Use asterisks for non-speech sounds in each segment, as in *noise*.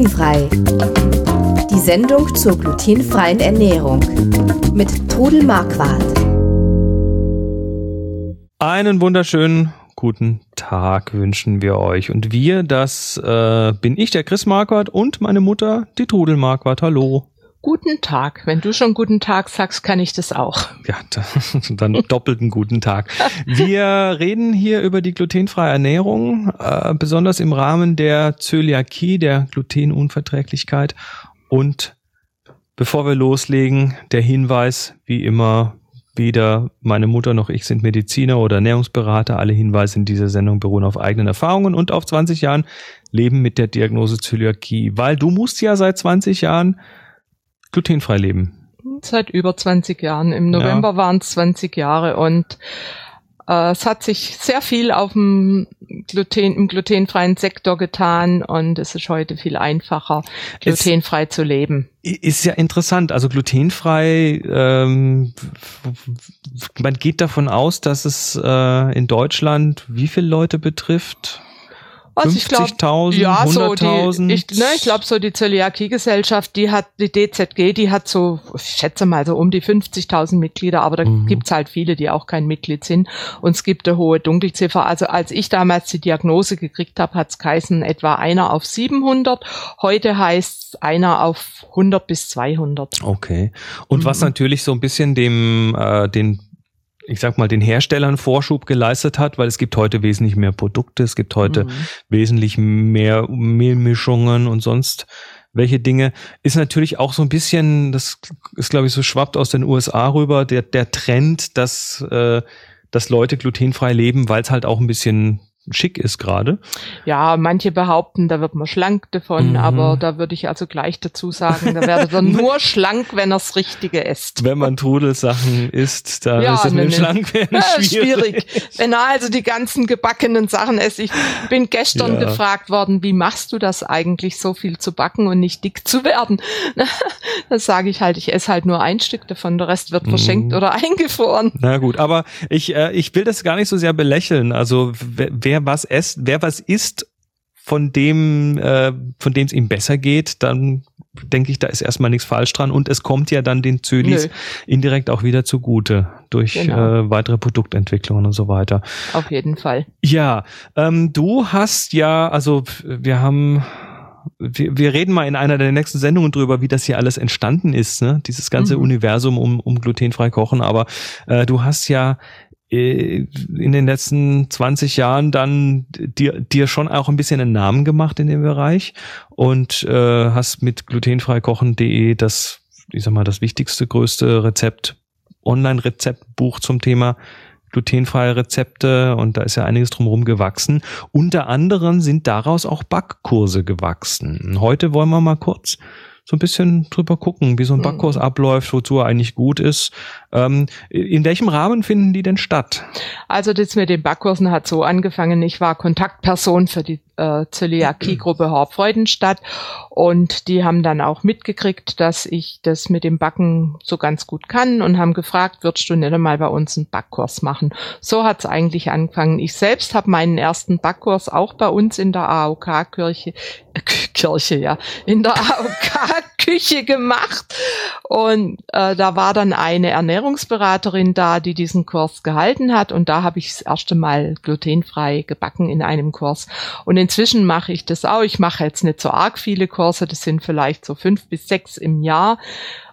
Glutenfrei. Die Sendung zur glutenfreien Ernährung mit Trudel Marquardt. Einen wunderschönen guten Tag wünschen wir euch. Und wir, das äh, bin ich, der Chris Marquardt und meine Mutter, die Trudel Marquardt. Hallo. Guten Tag. Wenn du schon guten Tag sagst, kann ich das auch. Ja, *laughs* dann doppelten guten Tag. Wir reden hier über die glutenfreie Ernährung, äh, besonders im Rahmen der Zöliakie, der Glutenunverträglichkeit. Und bevor wir loslegen, der Hinweis, wie immer, weder meine Mutter noch ich sind Mediziner oder Ernährungsberater. Alle Hinweise in dieser Sendung beruhen auf eigenen Erfahrungen und auf 20 Jahren Leben mit der Diagnose Zöliakie. Weil du musst ja seit 20 Jahren glutenfrei leben. Seit über 20 Jahren. Im November ja. waren es 20 Jahre und äh, es hat sich sehr viel auf dem Gluten, im glutenfreien Sektor getan und es ist heute viel einfacher, glutenfrei es zu leben. Ist ja interessant. Also glutenfrei, ähm, man geht davon aus, dass es äh, in Deutschland wie viele Leute betrifft? Also ich glaube, ja, so die, ich, ne, ich glaube so die Zöliakie-Gesellschaft, die hat, die DZG, die hat so, ich schätze mal so um die 50.000 Mitglieder, aber da mhm. gibt's halt viele, die auch kein Mitglied sind. Und es gibt eine hohe Dunkelziffer. Also als ich damals die Diagnose gekriegt habe, hat's geheißen etwa einer auf 700. Heute heißt einer auf 100 bis 200. Okay. Und mhm. was natürlich so ein bisschen dem, äh, den ich sag mal, den Herstellern Vorschub geleistet hat, weil es gibt heute wesentlich mehr Produkte, es gibt heute mhm. wesentlich mehr Mehlmischungen und sonst welche Dinge, ist natürlich auch so ein bisschen, das ist glaube ich so schwappt aus den USA rüber, der, der Trend, dass, äh, dass Leute glutenfrei leben, weil es halt auch ein bisschen schick ist gerade. Ja, manche behaupten, da wird man schlank davon, mhm. aber da würde ich also gleich dazu sagen, da werdet ihr *laughs* nur schlank, wenn er's Richtige isst. Wenn man Trudelsachen isst, da ja, ist es ne, mit dem Schlankwerden ja, schwierig. schwierig. Wenn er also die ganzen gebackenen Sachen isst. Ich bin gestern ja. gefragt worden, wie machst du das eigentlich, so viel zu backen und nicht dick zu werden? *laughs* Das sage ich halt, ich esse halt nur ein Stück davon, der Rest wird verschenkt mhm. oder *laughs* eingefroren. Na gut, aber ich, äh, ich will das gar nicht so sehr belächeln. Also wer wer was esst, wer was isst, von dem, äh, von dem es ihm besser geht, dann denke ich, da ist erstmal nichts falsch dran und es kommt ja dann den Zölis Nö. indirekt auch wieder zugute durch genau. äh, weitere Produktentwicklungen und so weiter. Auf jeden Fall. Ja, ähm, du hast ja, also wir haben wir, wir reden mal in einer der nächsten Sendungen drüber, wie das hier alles entstanden ist, ne? dieses ganze mhm. Universum um, um glutenfrei kochen. Aber äh, du hast ja in den letzten 20 Jahren dann dir, dir schon auch ein bisschen einen Namen gemacht in dem Bereich und äh, hast mit glutenfreikochen.de das, ich sag mal, das wichtigste, größte Rezept, Online-Rezeptbuch zum Thema glutenfreie Rezepte und da ist ja einiges drumherum gewachsen. Unter anderem sind daraus auch Backkurse gewachsen. Heute wollen wir mal kurz so ein bisschen drüber gucken, wie so ein Backkurs mhm. abläuft, wozu er eigentlich gut ist. Ähm, in welchem Rahmen finden die denn statt? Also das mit den Backkursen hat so angefangen. Ich war Kontaktperson für die äh, Zöliakie-Gruppe Horb-Freudenstadt und die haben dann auch mitgekriegt, dass ich das mit dem Backen so ganz gut kann und haben gefragt, würdest du nicht einmal bei uns einen Backkurs machen? So hat's eigentlich angefangen. Ich selbst habe meinen ersten Backkurs auch bei uns in der AOK-Kirche, äh, Kirche, ja, in der AOK-Küche gemacht. Und äh, da war dann eine Ernährungsberaterin da, die diesen Kurs gehalten hat. Und da habe ich das erste Mal glutenfrei gebacken in einem Kurs. Und in inzwischen mache ich das auch. Ich mache jetzt nicht so arg viele Kurse, das sind vielleicht so fünf bis sechs im Jahr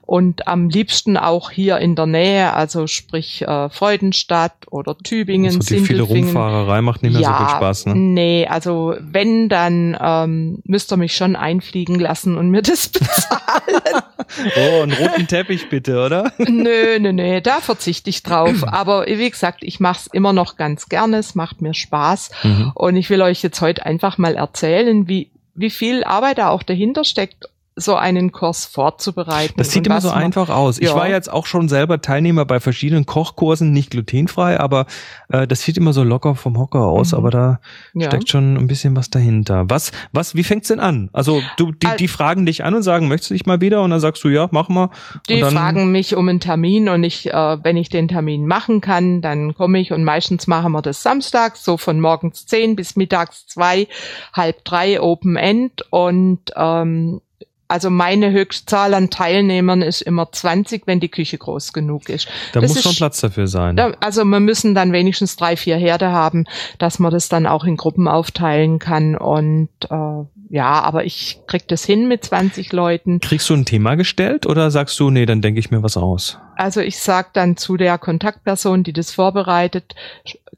und am liebsten auch hier in der Nähe, also sprich äh, Freudenstadt oder Tübingen, also die viele Rumfahrerei macht nicht mehr ja, so viel Spaß, ne? Nee, also wenn, dann ähm, müsst ihr mich schon einfliegen lassen und mir das *laughs* bezahlen. *laughs* oh, einen roten Teppich bitte, oder? *laughs* nö, nö, nö, da verzichte ich drauf. Aber wie gesagt, ich mache es immer noch ganz gerne, es macht mir Spaß. Mhm. Und ich will euch jetzt heute einfach mal erzählen, wie, wie viel Arbeit da auch dahinter steckt so einen Kurs vorzubereiten. Das sieht immer so einfach aus. Ich ja. war jetzt auch schon selber Teilnehmer bei verschiedenen Kochkursen, nicht glutenfrei, aber äh, das sieht immer so locker vom Hocker aus, mhm. aber da ja. steckt schon ein bisschen was dahinter. Was, was, wie fängt's denn an? Also du, die, die fragen dich an und sagen, möchtest du dich mal wieder? Und dann sagst du, ja, mach mal. Die fragen mich um einen Termin und ich, äh, wenn ich den Termin machen kann, dann komme ich und meistens machen wir das samstags, so von morgens zehn bis mittags zwei, halb drei Open End und ähm, also meine Höchstzahl an Teilnehmern ist immer 20, wenn die Küche groß genug ist. Da das muss schon Platz dafür sein. Da, also wir müssen dann wenigstens drei, vier Herde haben, dass man das dann auch in Gruppen aufteilen kann. Und äh, ja, aber ich krieg das hin mit 20 Leuten. Kriegst du ein Thema gestellt oder sagst du, nee, dann denke ich mir was aus? Also ich sag dann zu der Kontaktperson, die das vorbereitet,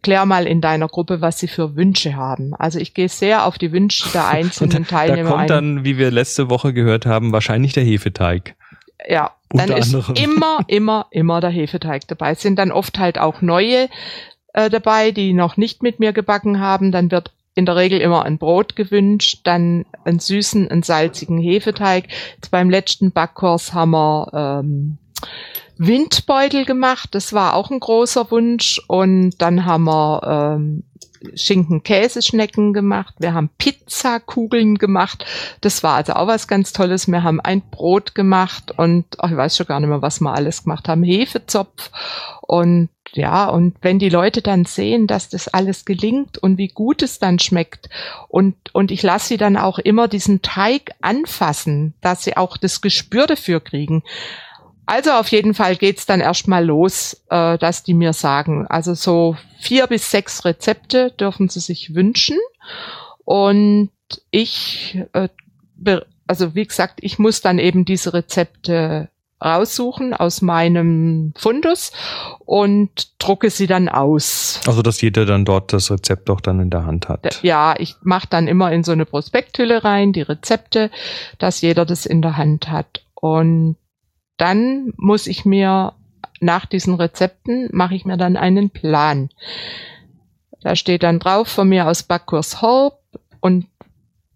klär mal in deiner Gruppe, was sie für Wünsche haben. Also ich gehe sehr auf die Wünsche der *laughs* einzelnen Teilnehmer Da kommt ein. dann, wie wir letzte Woche gehört haben, wahrscheinlich der Hefeteig. Ja, dann ist immer, immer, immer der Hefeteig dabei. Es sind dann oft halt auch neue äh, dabei, die noch nicht mit mir gebacken haben. Dann wird in der Regel immer ein Brot gewünscht, dann einen süßen, einen salzigen Hefeteig. Jetzt beim letzten Backkurs haben wir ähm, Windbeutel gemacht, das war auch ein großer Wunsch. Und dann haben wir ähm, Schinken-Käseschnecken gemacht. Wir haben Pizzakugeln gemacht. Das war also auch was ganz Tolles. Wir haben ein Brot gemacht und ach, ich weiß schon gar nicht mehr, was wir alles gemacht haben. Hefezopf und ja, und wenn die Leute dann sehen, dass das alles gelingt und wie gut es dann schmeckt und, und ich lasse sie dann auch immer diesen Teig anfassen, dass sie auch das Gespür dafür kriegen. Also auf jeden Fall geht's dann erstmal los, äh, dass die mir sagen, also so vier bis sechs Rezepte dürfen sie sich wünschen. Und ich, äh, also wie gesagt, ich muss dann eben diese Rezepte raussuchen aus meinem Fundus und drucke sie dann aus. Also dass jeder dann dort das Rezept auch dann in der Hand hat. Ja, ich mache dann immer in so eine Prospekthülle rein die Rezepte, dass jeder das in der Hand hat. Und dann muss ich mir nach diesen Rezepten mache ich mir dann einen Plan. Da steht dann drauf von mir aus Backkurs Horb und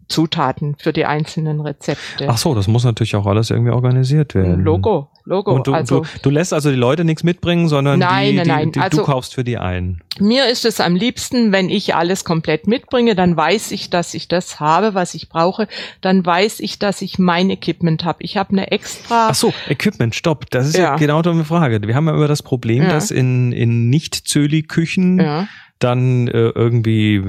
Zutaten für die einzelnen Rezepte. Ach so, das muss natürlich auch alles irgendwie organisiert werden. Logo, Logo. Und du, also, du, du lässt also die Leute nichts mitbringen, sondern nein, die, nein, nein. Die, die, also, du kaufst für die ein. Mir ist es am liebsten, wenn ich alles komplett mitbringe, dann weiß ich, dass ich das habe, was ich brauche. Dann weiß ich, dass ich mein Equipment habe. Ich habe eine extra. Ach so, Equipment, stopp. Das ist ja, ja genau eine Frage. Wir haben ja immer das Problem, ja. dass in, in Nicht-Zöli-Küchen ja dann äh, irgendwie,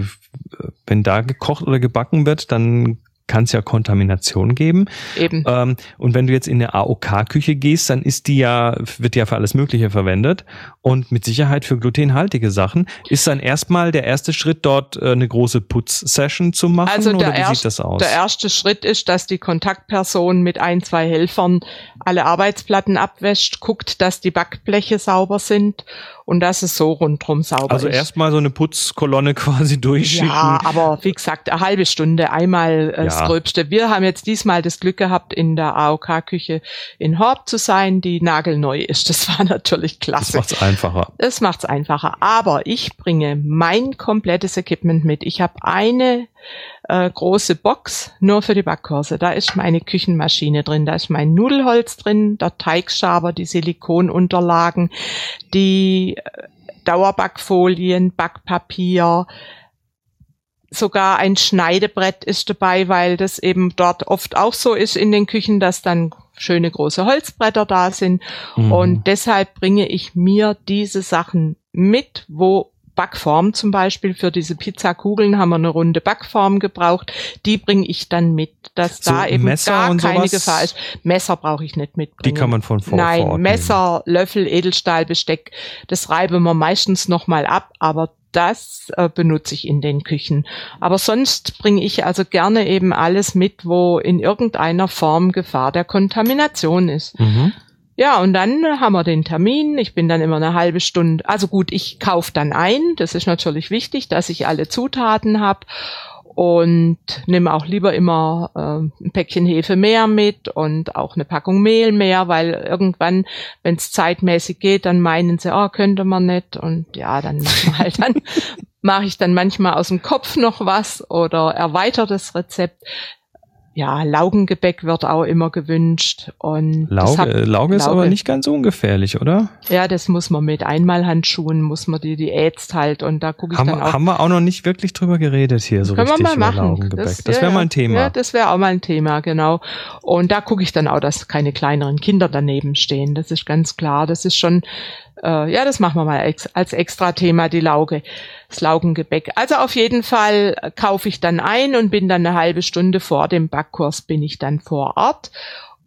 wenn da gekocht oder gebacken wird, dann kann es ja Kontamination geben. Eben. Ähm, und wenn du jetzt in eine AOK-Küche gehst, dann ist die ja, wird ja für alles Mögliche verwendet und mit Sicherheit für glutenhaltige Sachen. Ist dann erstmal der erste Schritt dort äh, eine große Putzsession zu machen also oder wie erst, sieht das aus? Der erste Schritt ist, dass die Kontaktperson mit ein, zwei Helfern alle Arbeitsplatten abwäscht, guckt, dass die Backbleche sauber sind und dass es so rundrum sauber also ist. Also erstmal so eine Putzkolonne *laughs* quasi durchschicken. Ja, aber wie gesagt, eine halbe Stunde einmal äh, ja. Das Gröbste. Wir haben jetzt diesmal das Glück gehabt, in der AOK-Küche in Horb zu sein, die nagelneu ist. Das war *laughs* natürlich klasse. Das macht's einfacher. Das macht's einfacher. Aber ich bringe mein komplettes Equipment mit. Ich habe eine äh, große Box nur für die Backkurse. Da ist meine Küchenmaschine drin, da ist mein Nudelholz drin, der Teigschaber, die Silikonunterlagen, die äh, Dauerbackfolien, Backpapier, sogar ein Schneidebrett ist dabei, weil das eben dort oft auch so ist in den Küchen, dass dann schöne große Holzbretter da sind. Mhm. Und deshalb bringe ich mir diese Sachen mit, wo Backform zum Beispiel. Für diese Pizzakugeln haben wir eine runde Backform gebraucht. Die bringe ich dann mit, dass so da eben Messer gar keine? Gefahr ist. Messer brauche ich nicht mitbringen. Die kann man von vor Nein, vor Messer, Löffel, Edelstahlbesteck, das reiben wir meistens nochmal ab, aber das äh, benutze ich in den Küchen. Aber sonst bringe ich also gerne eben alles mit, wo in irgendeiner Form Gefahr der Kontamination ist. Mhm. Ja, und dann haben wir den Termin. Ich bin dann immer eine halbe Stunde. Also gut, ich kaufe dann ein. Das ist natürlich wichtig, dass ich alle Zutaten habe und nehme auch lieber immer äh, ein Päckchen Hefe mehr mit und auch eine Packung Mehl mehr, weil irgendwann, wenn es zeitmäßig geht, dann meinen sie, oh, könnte man nicht und ja, dann machen halt *laughs* dann mache ich dann manchmal aus dem Kopf noch was oder erweitere das Rezept. Ja, Laugengebäck wird auch immer gewünscht. Und Lauge, hab, Lauge ist Lauge. aber nicht ganz ungefährlich, oder? Ja, das muss man mit Einmalhandschuhen, muss man die, die ätzt halt und da gucke ich haben, dann auch. Haben wir auch noch nicht wirklich drüber geredet hier, so Können richtig wir mal machen. Laugengebäck. Das, das wäre ja, mal ein Thema. Ja, das wäre auch mal ein Thema, genau. Und da gucke ich dann auch, dass keine kleineren Kinder daneben stehen. Das ist ganz klar. Das ist schon, äh, ja, das machen wir mal ex als extra Thema, die Lauge Laugengebäck. Also auf jeden Fall kaufe ich dann ein und bin dann eine halbe Stunde vor dem Backkurs bin ich dann vor Ort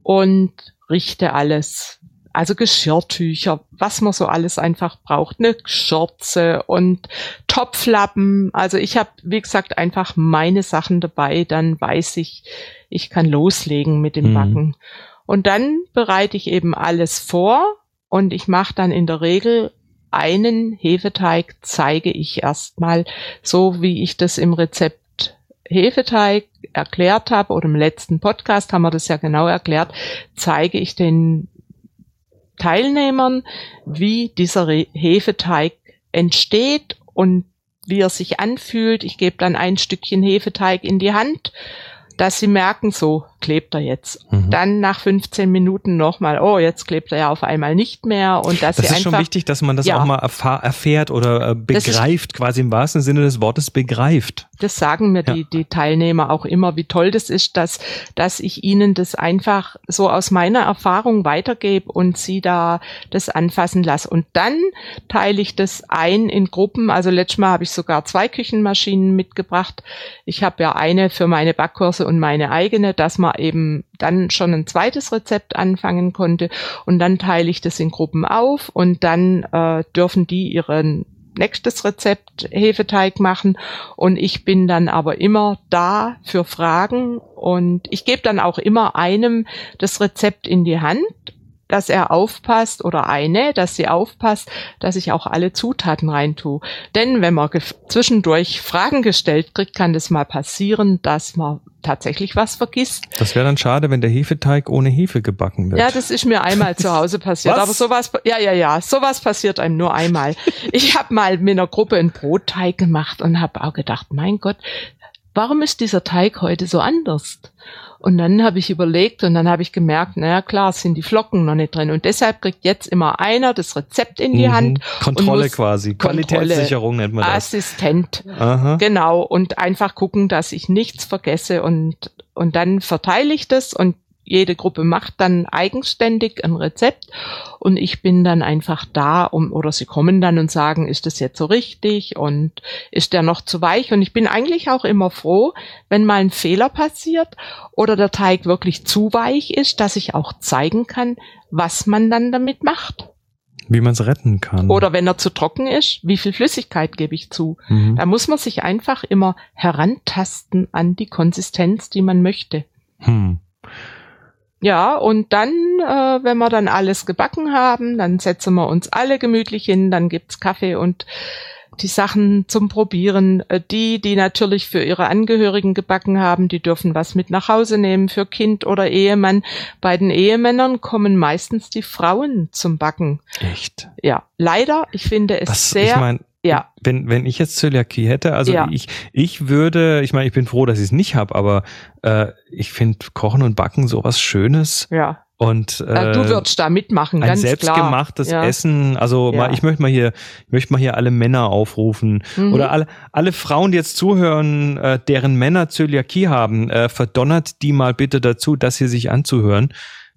und richte alles. Also Geschirrtücher, was man so alles einfach braucht, eine Schürze und Topflappen. Also ich habe, wie gesagt, einfach meine Sachen dabei. Dann weiß ich, ich kann loslegen mit dem mhm. Backen. Und dann bereite ich eben alles vor und ich mache dann in der Regel einen Hefeteig zeige ich erstmal so, wie ich das im Rezept Hefeteig erklärt habe oder im letzten Podcast haben wir das ja genau erklärt, zeige ich den Teilnehmern, wie dieser Hefeteig entsteht und wie er sich anfühlt. Ich gebe dann ein Stückchen Hefeteig in die Hand, dass sie merken, so klebt er jetzt. Mhm. Dann nach 15 Minuten nochmal, oh, jetzt klebt er ja auf einmal nicht mehr. Und dass das ist einfach, schon wichtig, dass man das ja, auch mal erfährt oder äh, begreift, quasi im wahrsten Sinne des Wortes begreift. Das sagen mir ja. die, die Teilnehmer auch immer, wie toll das ist, dass, dass ich ihnen das einfach so aus meiner Erfahrung weitergebe und sie da das anfassen lasse. Und dann teile ich das ein in Gruppen. Also letztes Mal habe ich sogar zwei Küchenmaschinen mitgebracht. Ich habe ja eine für meine Backkurse und meine eigene, dass man eben dann schon ein zweites Rezept anfangen konnte. Und dann teile ich das in Gruppen auf und dann äh, dürfen die ihren nächstes Rezept Hefeteig machen. Und ich bin dann aber immer da für Fragen. Und ich gebe dann auch immer einem das Rezept in die Hand dass er aufpasst oder eine, dass sie aufpasst, dass ich auch alle Zutaten reintue. Denn wenn man zwischendurch Fragen gestellt kriegt, kann das mal passieren, dass man tatsächlich was vergisst. Das wäre dann schade, wenn der Hefeteig ohne Hefe gebacken wird. Ja, das ist mir einmal zu *laughs* Hause passiert. Aber sowas, ja, ja, ja, sowas passiert einem nur einmal. *laughs* Ich habe mal mit einer Gruppe einen Brotteig gemacht und habe auch gedacht, mein Gott, warum ist dieser Teig heute so anders? Und dann habe ich überlegt und dann habe ich gemerkt, naja klar, sind die Flocken noch nicht drin. Und deshalb kriegt jetzt immer einer das Rezept in die mhm. Hand. Kontrolle quasi. Qualitätssicherung nennt man das. Assistent. Aha. Genau. Und einfach gucken, dass ich nichts vergesse und, und dann verteile ich das und jede Gruppe macht dann eigenständig ein Rezept und ich bin dann einfach da um, oder sie kommen dann und sagen, ist das jetzt so richtig und ist der noch zu weich? Und ich bin eigentlich auch immer froh, wenn mal ein Fehler passiert oder der Teig wirklich zu weich ist, dass ich auch zeigen kann, was man dann damit macht. Wie man es retten kann. Oder wenn er zu trocken ist, wie viel Flüssigkeit gebe ich zu? Mhm. Da muss man sich einfach immer herantasten an die Konsistenz, die man möchte. Hm. Ja, und dann, äh, wenn wir dann alles gebacken haben, dann setzen wir uns alle gemütlich hin, dann gibt's Kaffee und die Sachen zum Probieren. Äh, die, die natürlich für ihre Angehörigen gebacken haben, die dürfen was mit nach Hause nehmen für Kind oder Ehemann. Bei den Ehemännern kommen meistens die Frauen zum Backen. Echt? Ja, leider. Ich finde es was, sehr. Ich mein, ja. Wenn, wenn ich jetzt Zöliakie hätte, also ja. ich, ich würde, ich meine, ich bin froh, dass ich es nicht habe, aber äh, ich finde Kochen und Backen sowas Schönes. Ja. Und äh, du würdest da mitmachen, ein ganz selbstgemachtes klar. Ja. Essen. Also ja. mal, ich möchte mal hier, ich möchte mal hier alle Männer aufrufen mhm. oder alle alle Frauen, die jetzt zuhören, äh, deren Männer Zöliakie haben, äh, verdonnert die mal bitte dazu, das hier sich anzuhören.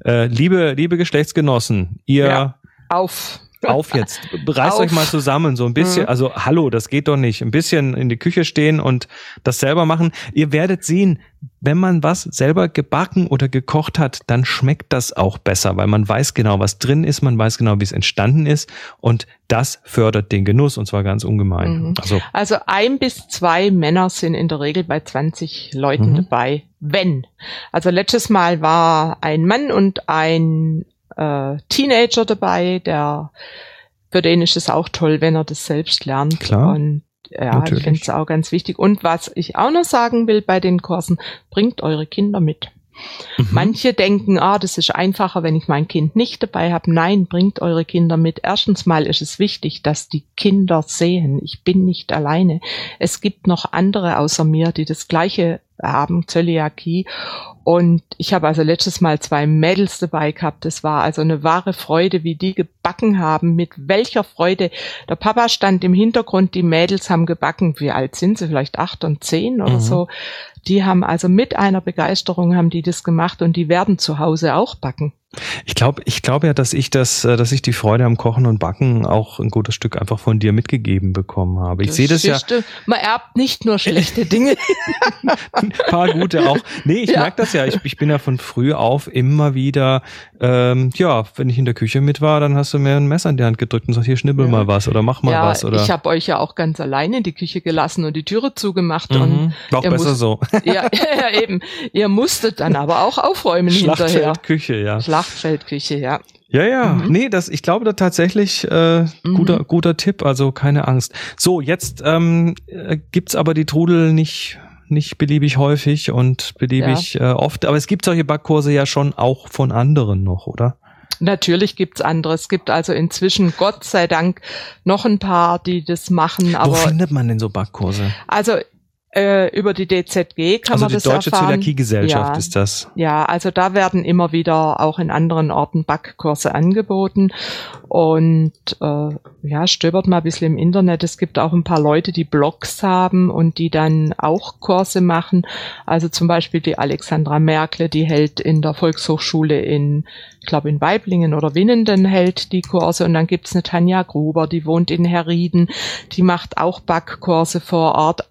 Äh, liebe liebe Geschlechtsgenossen, ihr ja. auf auf jetzt. Reißt Auf. euch mal zusammen, so ein bisschen. Mhm. Also, hallo, das geht doch nicht. Ein bisschen in die Küche stehen und das selber machen. Ihr werdet sehen, wenn man was selber gebacken oder gekocht hat, dann schmeckt das auch besser, weil man weiß genau, was drin ist, man weiß genau, wie es entstanden ist und das fördert den Genuss und zwar ganz ungemein. Mhm. Also, also ein bis zwei Männer sind in der Regel bei 20 Leuten mhm. dabei, wenn. Also letztes Mal war ein Mann und ein äh, Teenager dabei, der für den ist es auch toll, wenn er das selbst lernt. Klar. Und ja, Natürlich. ich finde es auch ganz wichtig. Und was ich auch noch sagen will bei den Kursen, bringt eure Kinder mit. Mhm. Manche denken, ah, das ist einfacher, wenn ich mein Kind nicht dabei habe. Nein, bringt eure Kinder mit. Erstens mal ist es wichtig, dass die Kinder sehen, ich bin nicht alleine. Es gibt noch andere außer mir, die das gleiche haben, Zöliakie. Und ich habe also letztes Mal zwei Mädels dabei gehabt. Das war also eine wahre Freude, wie die gebacken haben, mit welcher Freude. Der Papa stand im Hintergrund, die Mädels haben gebacken. Wie alt sind sie? Vielleicht acht und zehn oder mhm. so. Die haben also mit einer Begeisterung haben die das gemacht und die werden zu Hause auch backen. Ich glaube, ich glaube ja, dass ich das, äh, dass ich die Freude am Kochen und Backen auch ein gutes Stück einfach von dir mitgegeben bekommen habe. Ich sehe das ja. Man erbt nicht nur schlechte Dinge. ein *laughs* paar gute auch. Nee, ich ja. merke das ja. Ich, ich bin ja von früh auf immer wieder, ähm, ja, wenn ich in der Küche mit war, dann hast du mir ein Messer in die Hand gedrückt und sagst, hier schnibbel ja. mal was oder mach mal ja, was. Oder? Ich habe euch ja auch ganz alleine in die Küche gelassen und die Türe zugemacht. Mhm. Und War auch besser musst, so. *laughs* ja, eben. Ihr musstet dann aber auch aufräumen *laughs* hinterher. Schlachtfeldküche, ja. Schlachtfeldküche, ja. Ja, ja, mhm. nee, das, ich glaube da tatsächlich äh, mhm. guter, guter Tipp, also keine Angst. So, jetzt ähm, äh, gibt's aber die Trudel nicht nicht beliebig häufig und beliebig ja. äh, oft, aber es gibt solche Backkurse ja schon auch von anderen noch, oder? Natürlich gibt's andere. Es gibt also inzwischen, Gott sei Dank, noch ein paar, die das machen. Aber Wo findet man denn so Backkurse? Also äh, über die DZG kann also man das erfahren. Also die Deutsche Zöliakiegesellschaft ja, ist das. Ja, also da werden immer wieder auch in anderen Orten Backkurse angeboten und äh, ja, stöbert mal ein bisschen im Internet. Es gibt auch ein paar Leute, die Blogs haben und die dann auch Kurse machen. Also zum Beispiel die Alexandra Merkle, die hält in der Volkshochschule in, ich glaube in Weiblingen oder Winnenden hält die Kurse und dann gibt's eine Tanja Gruber, die wohnt in Herrieden, die macht auch Backkurse vor Ort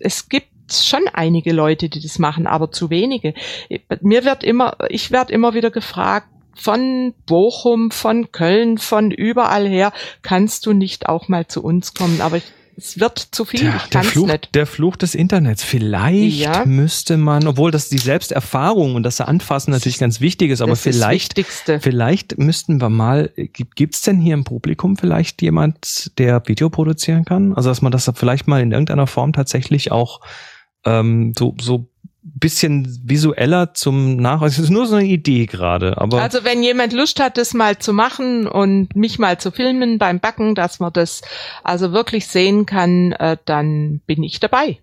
es gibt schon einige Leute, die das machen, aber zu wenige. Mir wird immer, ich werde immer wieder gefragt, von Bochum, von Köln, von überall her, kannst du nicht auch mal zu uns kommen? Aber ich es wird zu viel. Der, ich der, Fluch, nicht. der Fluch des Internets. Vielleicht ja. müsste man, obwohl das die Selbsterfahrung und das Anfassen natürlich ganz wichtig ist, aber das vielleicht, ist vielleicht müssten wir mal, gibt es denn hier im Publikum vielleicht jemand, der Video produzieren kann? Also dass man das vielleicht mal in irgendeiner Form tatsächlich auch ähm, so, so bisschen visueller zum Nachweis. Es ist nur so eine Idee gerade, aber. Also wenn jemand Lust hat, das mal zu machen und mich mal zu filmen beim Backen, dass man das also wirklich sehen kann, äh, dann bin ich dabei.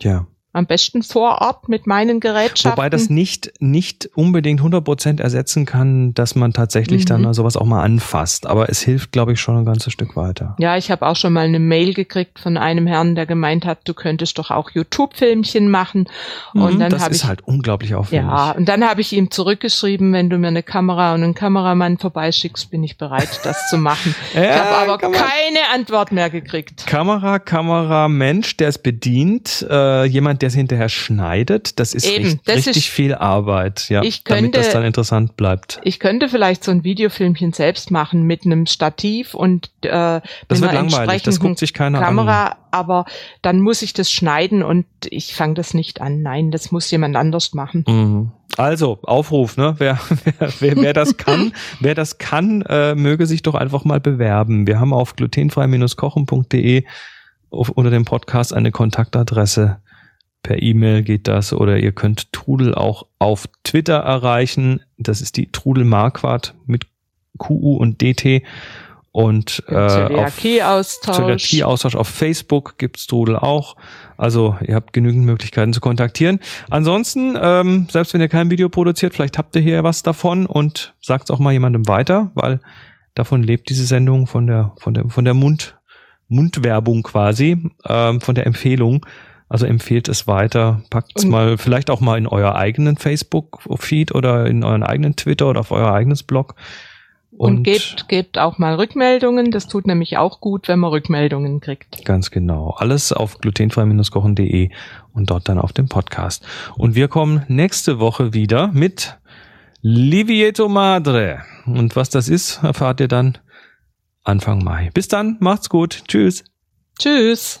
Ja. Am besten vor Ort mit meinen Gerätschaften. Wobei das nicht, nicht unbedingt 100% ersetzen kann, dass man tatsächlich mhm. dann sowas auch mal anfasst. Aber es hilft, glaube ich, schon ein ganzes Stück weiter. Ja, ich habe auch schon mal eine Mail gekriegt von einem Herrn, der gemeint hat, du könntest doch auch YouTube-Filmchen machen. Und mhm, dann das ist ich, halt unglaublich aufwendig. Ja, und dann habe ich ihm zurückgeschrieben, wenn du mir eine Kamera und einen Kameramann vorbeischickst, bin ich bereit, das zu machen. *laughs* ja, ich habe aber Kamera keine Antwort mehr gekriegt. Kamera, Kamera, Mensch, der es bedient, äh, jemand, der es hinterher schneidet, das ist Eben, richtig, das richtig ist, viel Arbeit, ja, ich könnte, damit das dann interessant bleibt. Ich könnte vielleicht so ein Videofilmchen selbst machen mit einem Stativ und äh, das wird langweilig, das guckt sich keiner Kamera, an. aber dann muss ich das schneiden und ich fange das nicht an. Nein, das muss jemand anders machen. Mhm. Also Aufruf, ne? Wer, *laughs* wer, wer, wer das kann, *laughs* wer das kann, äh, möge sich doch einfach mal bewerben. Wir haben auf glutenfrei-kochen.de unter dem Podcast eine Kontaktadresse Per E-Mail geht das oder ihr könnt Trudel auch auf Twitter erreichen. Das ist die Trudel Marquardt mit QU und DT. Und äh, Zöliakie-Austausch. Zöliakie-Austausch auf Facebook gibt's Trudel auch. Also ihr habt genügend Möglichkeiten zu kontaktieren. Ansonsten, ähm, selbst wenn ihr kein Video produziert, vielleicht habt ihr hier was davon und sagt auch mal jemandem weiter, weil davon lebt diese Sendung von der von der von der Mund Mundwerbung quasi, ähm, von der Empfehlung. Also empfehlt es weiter, packt es mal vielleicht auch mal in euer eigenen Facebook-Feed oder in euren eigenen Twitter oder auf euer eigenes Blog. Und, und gebt, gebt auch mal Rückmeldungen. Das tut nämlich auch gut, wenn man Rückmeldungen kriegt. Ganz genau. Alles auf glutenfrei-kochen.de und dort dann auf dem Podcast. Und wir kommen nächste Woche wieder mit Livieto Madre. Und was das ist, erfahrt ihr dann Anfang Mai. Bis dann, macht's gut. Tschüss. Tschüss.